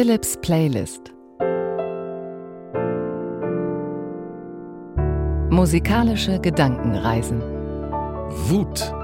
Philips Playlist. Musikalische Gedankenreisen. Wut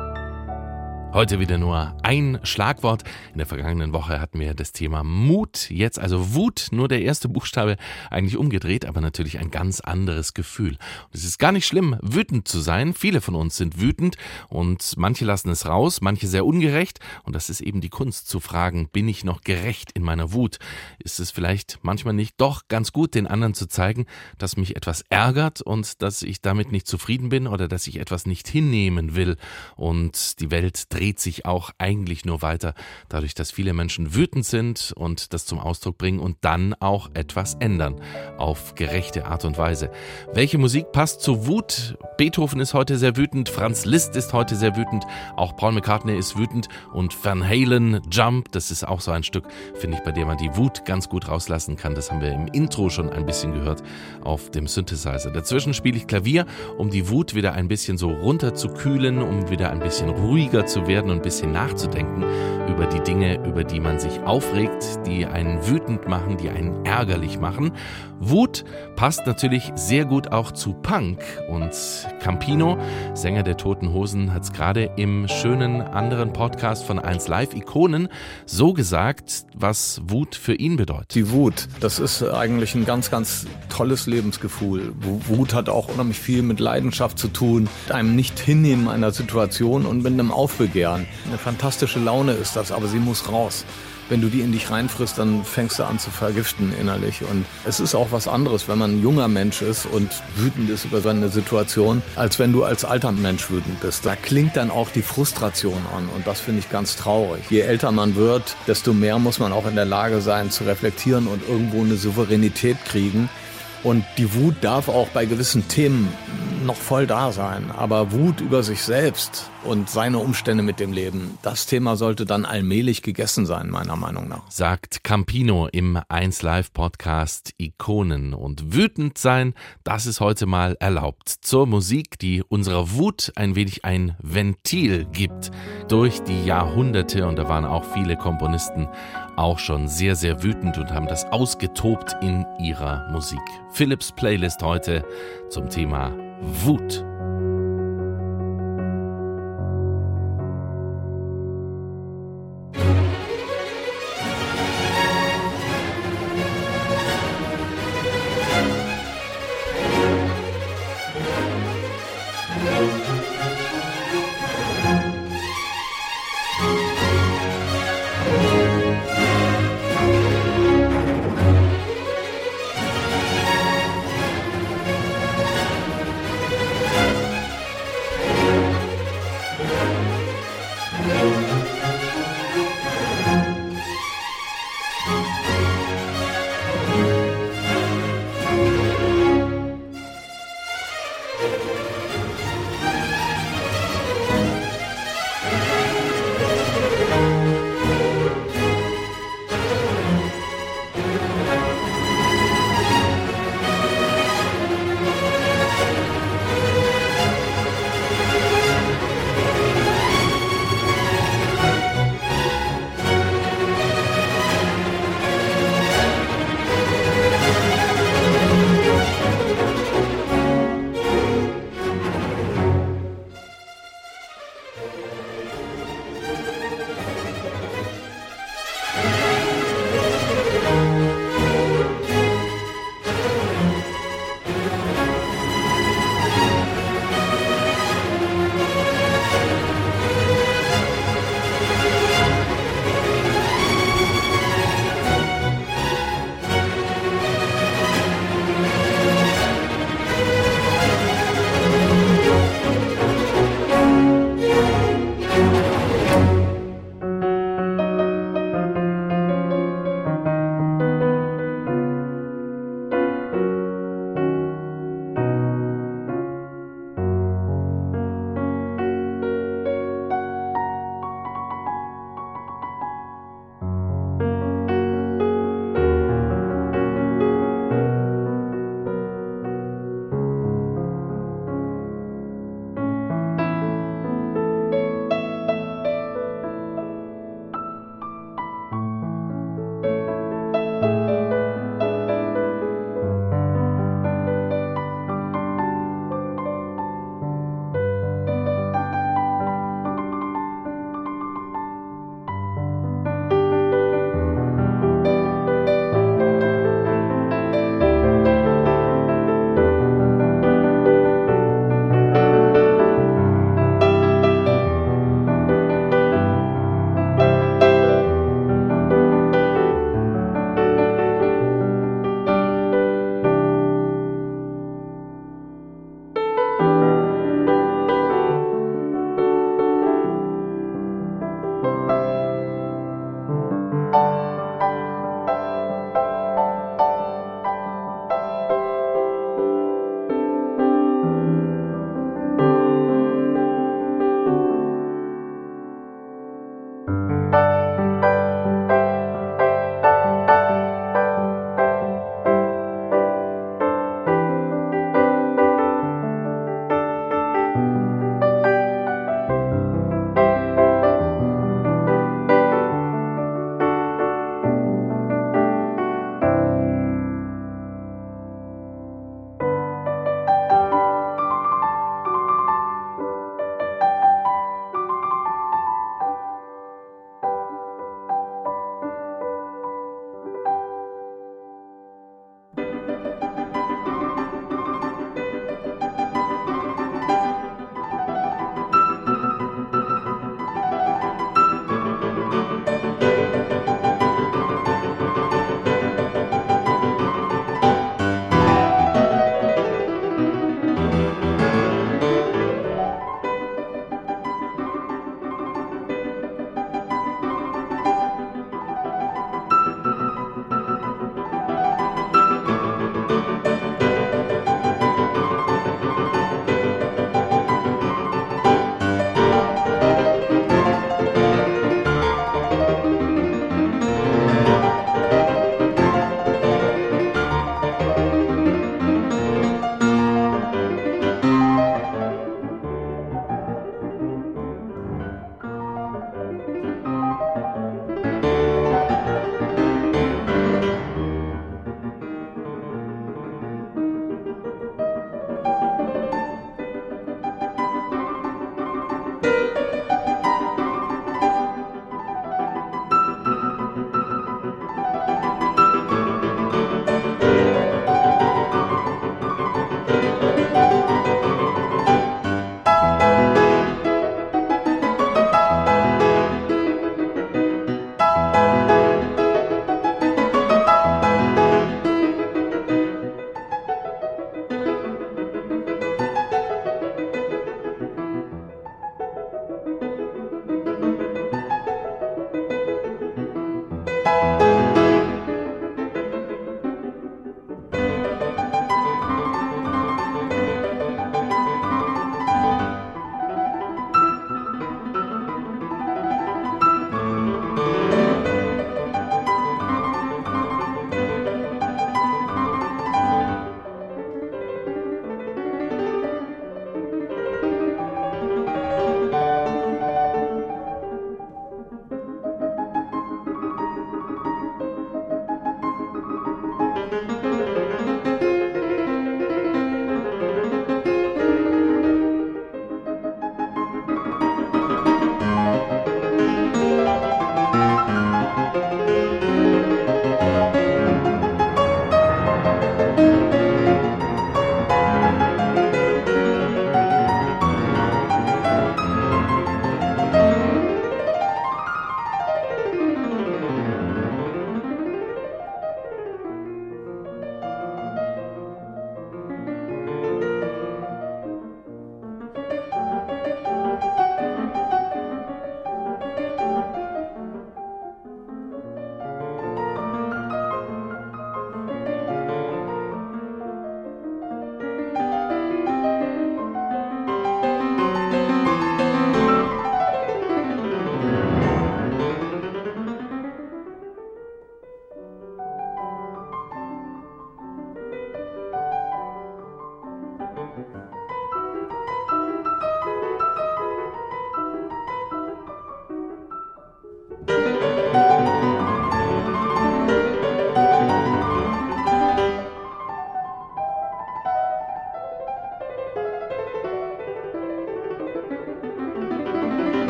Heute wieder nur ein Schlagwort. In der vergangenen Woche hatten wir das Thema Mut. Jetzt also Wut, nur der erste Buchstabe eigentlich umgedreht, aber natürlich ein ganz anderes Gefühl. Und es ist gar nicht schlimm, wütend zu sein. Viele von uns sind wütend und manche lassen es raus, manche sehr ungerecht. Und das ist eben die Kunst zu fragen, bin ich noch gerecht in meiner Wut? Ist es vielleicht manchmal nicht doch ganz gut, den anderen zu zeigen, dass mich etwas ärgert und dass ich damit nicht zufrieden bin oder dass ich etwas nicht hinnehmen will und die Welt dreht dreht sich auch eigentlich nur weiter, dadurch, dass viele Menschen wütend sind und das zum Ausdruck bringen und dann auch etwas ändern auf gerechte Art und Weise. Welche Musik passt zu Wut? Beethoven ist heute sehr wütend, Franz Liszt ist heute sehr wütend, auch Paul McCartney ist wütend und Van Halen, Jump, das ist auch so ein Stück, finde ich, bei dem man die Wut ganz gut rauslassen kann. Das haben wir im Intro schon ein bisschen gehört auf dem Synthesizer. Dazwischen spiele ich Klavier, um die Wut wieder ein bisschen so runterzukühlen, um wieder ein bisschen ruhiger zu werden werden und ein bisschen nachzudenken über die Dinge, über die man sich aufregt, die einen wütend machen, die einen ärgerlich machen. Wut passt natürlich sehr gut auch zu Punk und Campino, Sänger der Toten Hosen, hat es gerade im schönen anderen Podcast von 1 Live Ikonen so gesagt, was Wut für ihn bedeutet. Die Wut, das ist eigentlich ein ganz, ganz tolles Lebensgefühl. Wut hat auch unheimlich viel mit Leidenschaft zu tun, einem nicht hinnehmen einer Situation und mit einem Aufbegehren. Erdbeeren. Eine fantastische Laune ist das, aber sie muss raus. Wenn du die in dich reinfrisst, dann fängst du an zu vergiften innerlich. Und es ist auch was anderes, wenn man ein junger Mensch ist und wütend ist über seine Situation, als wenn du als alter Mensch wütend bist. Da klingt dann auch die Frustration an und das finde ich ganz traurig. Je älter man wird, desto mehr muss man auch in der Lage sein zu reflektieren und irgendwo eine Souveränität kriegen. Und die Wut darf auch bei gewissen Themen noch voll da sein. Aber Wut über sich selbst und seine Umstände mit dem Leben, das Thema sollte dann allmählich gegessen sein, meiner Meinung nach. Sagt Campino im 1 Live Podcast Ikonen. Und wütend sein, das ist heute mal erlaubt. Zur Musik, die unserer Wut ein wenig ein Ventil gibt. Durch die Jahrhunderte, und da waren auch viele Komponisten auch schon sehr, sehr wütend und haben das ausgetobt in ihrer Musik. Philips Playlist heute zum Thema Wut.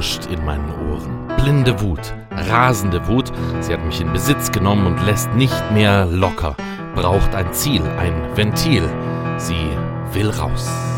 Rauscht in meinen Ohren. Blinde Wut, rasende Wut, sie hat mich in Besitz genommen und lässt nicht mehr locker. Braucht ein Ziel, ein Ventil. Sie will raus.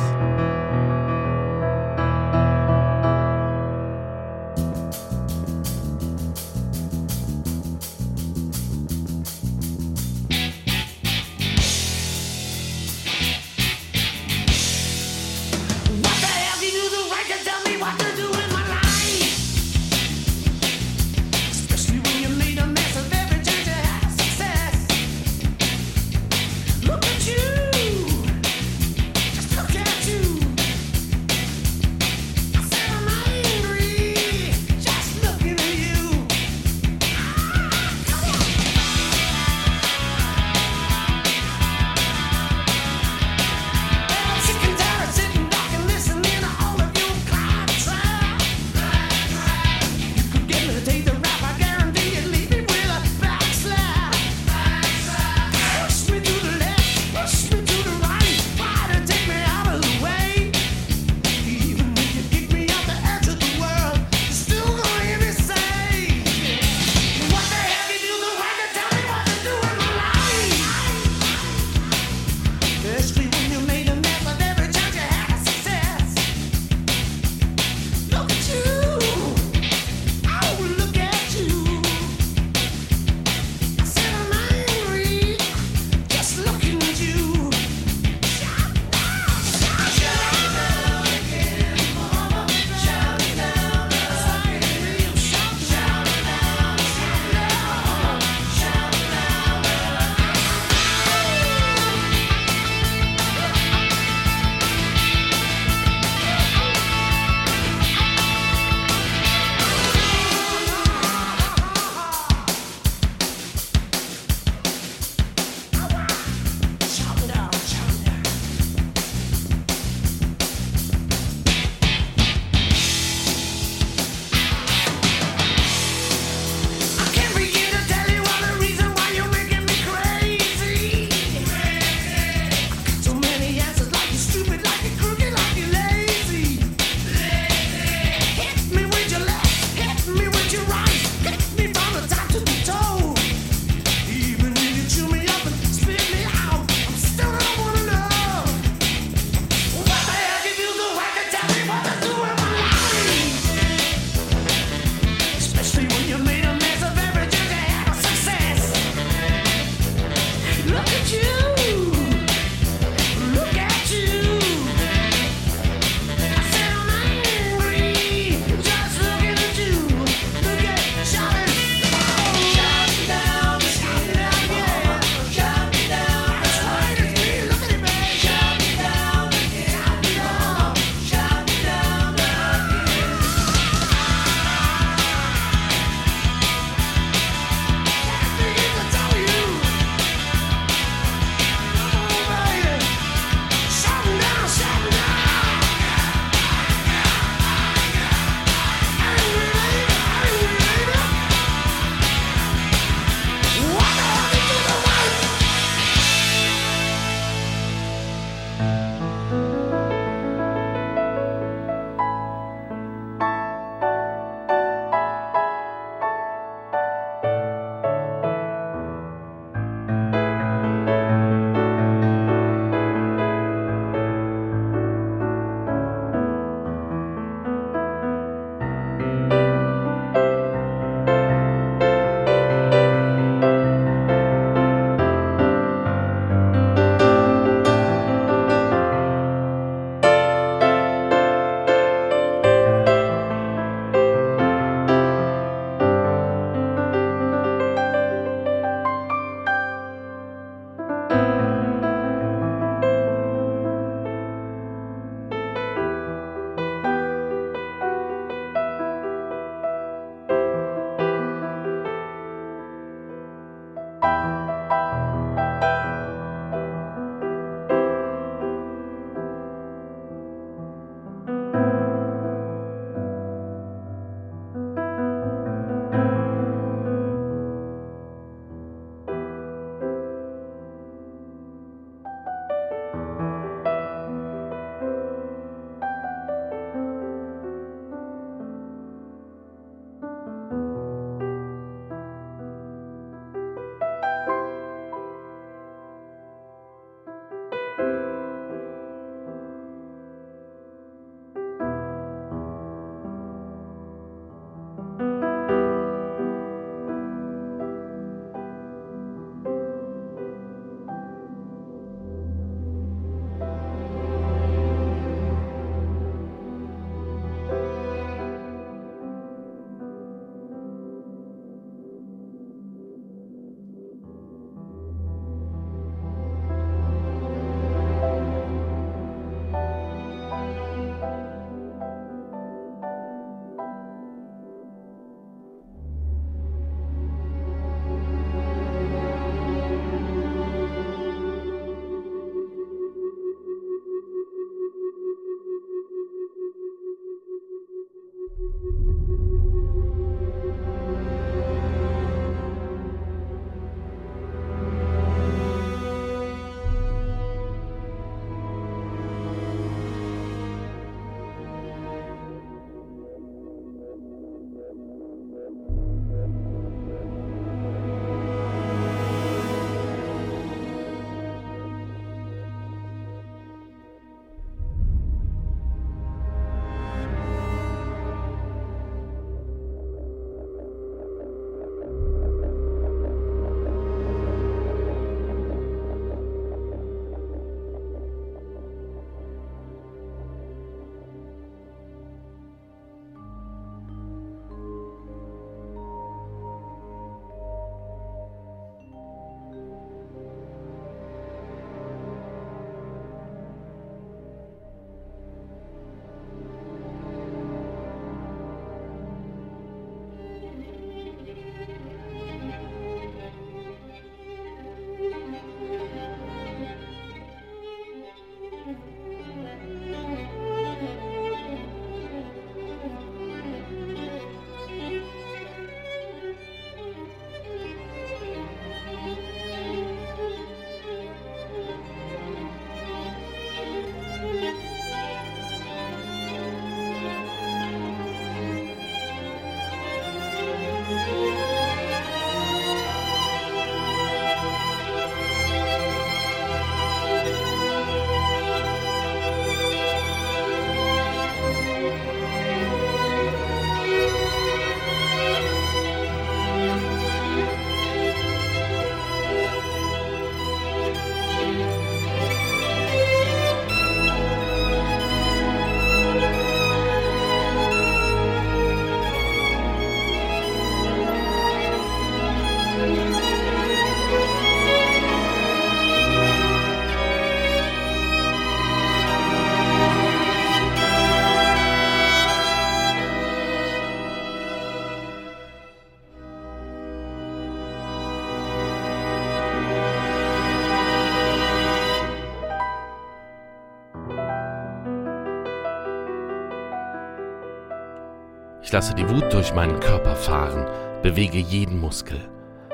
Lasse die Wut durch meinen Körper fahren, bewege jeden Muskel.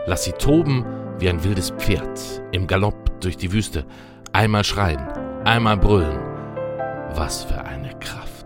Lass sie toben wie ein wildes Pferd im Galopp durch die Wüste. Einmal schreien, einmal brüllen. Was für eine Kraft.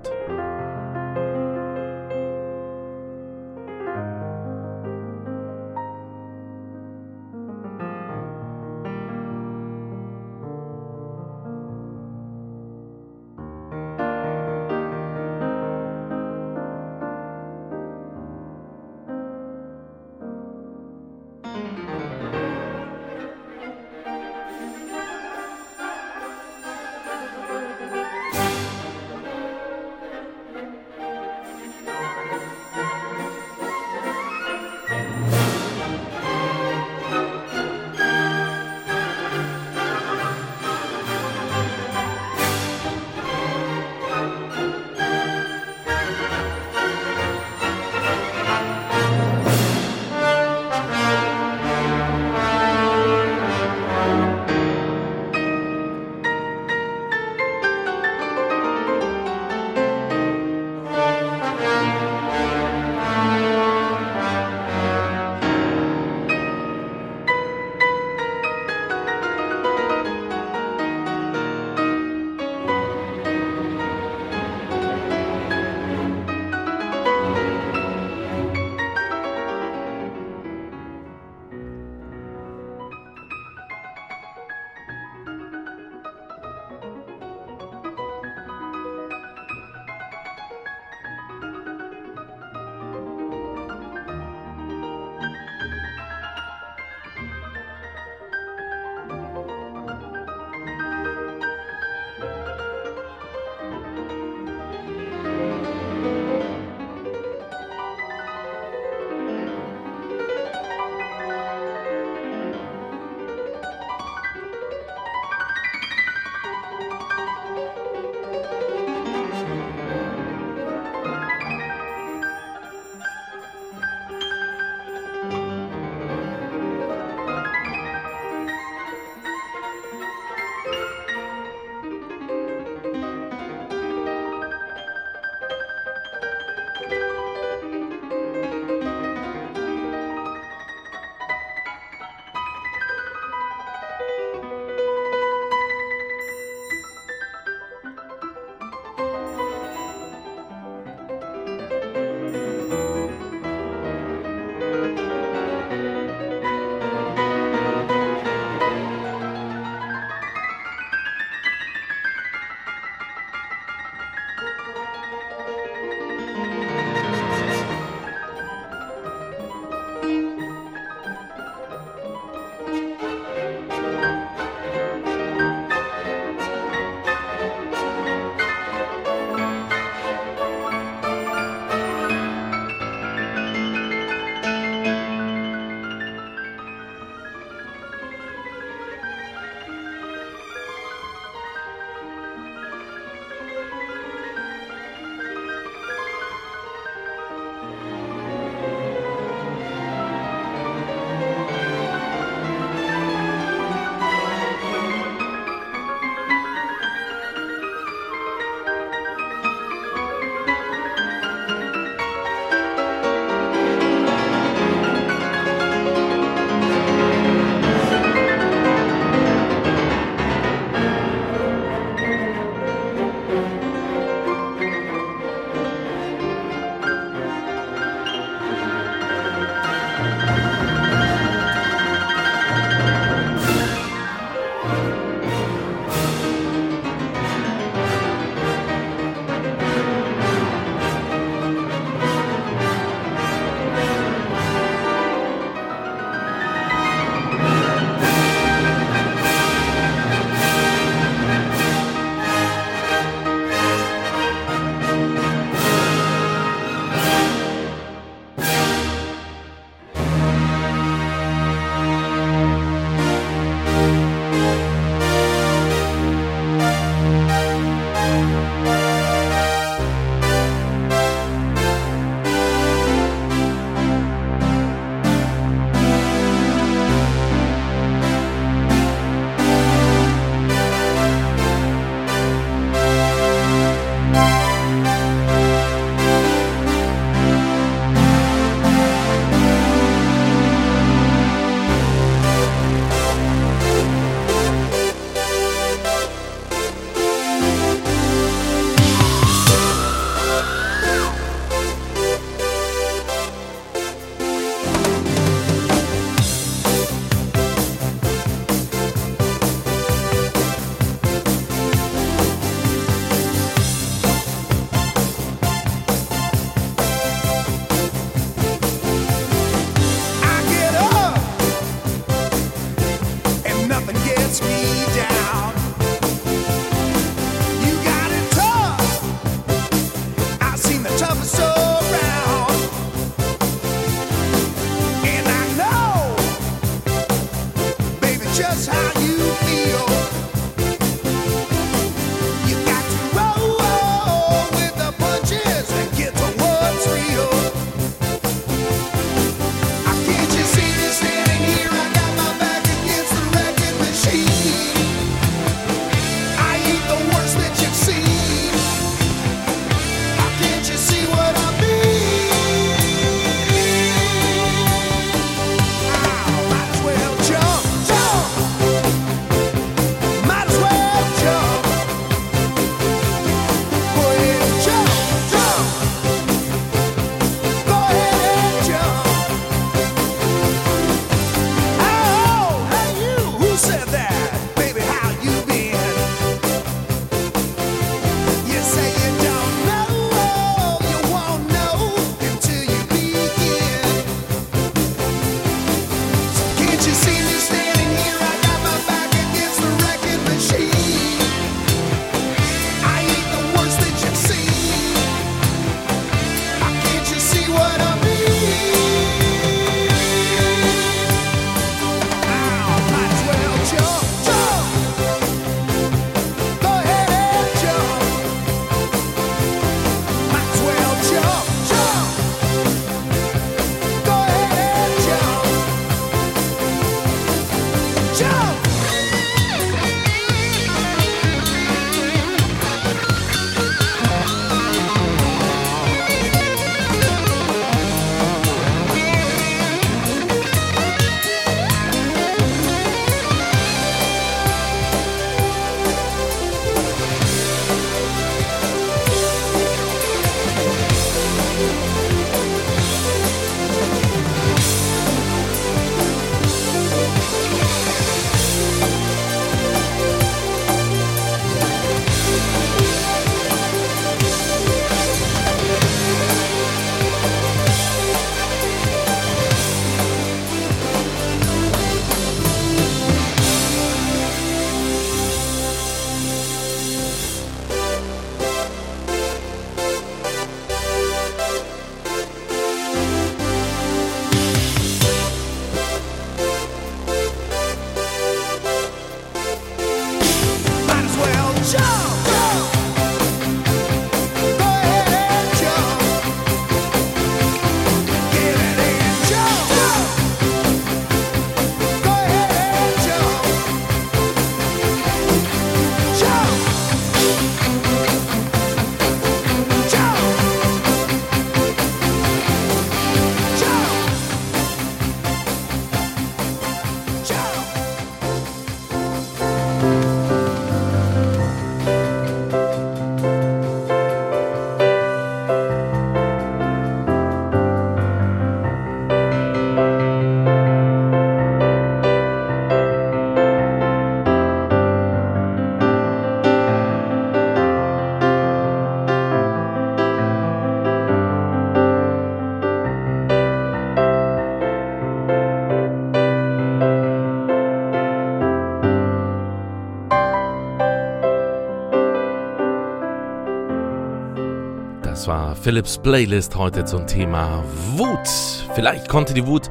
Philips Playlist heute zum Thema Wut. Vielleicht konnte die Wut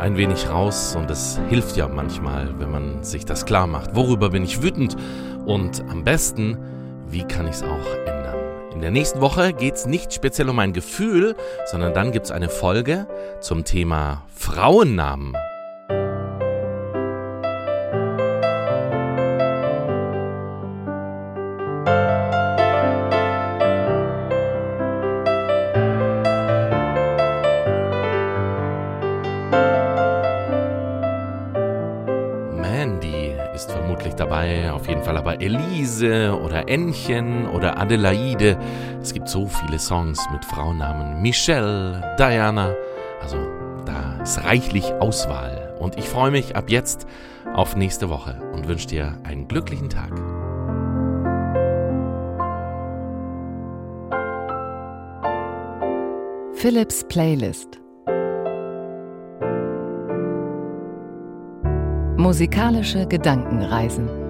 ein wenig raus und es hilft ja manchmal, wenn man sich das klar macht. Worüber bin ich wütend? Und am besten, wie kann ich es auch ändern? In der nächsten Woche geht es nicht speziell um ein Gefühl, sondern dann gibt es eine Folge zum Thema Frauennamen. Fall aber Elise oder Ännchen oder Adelaide. Es gibt so viele Songs mit Frauennamen. Michelle, Diana. Also da ist reichlich Auswahl. Und ich freue mich ab jetzt auf nächste Woche und wünsche dir einen glücklichen Tag. Philips Playlist Musikalische Gedankenreisen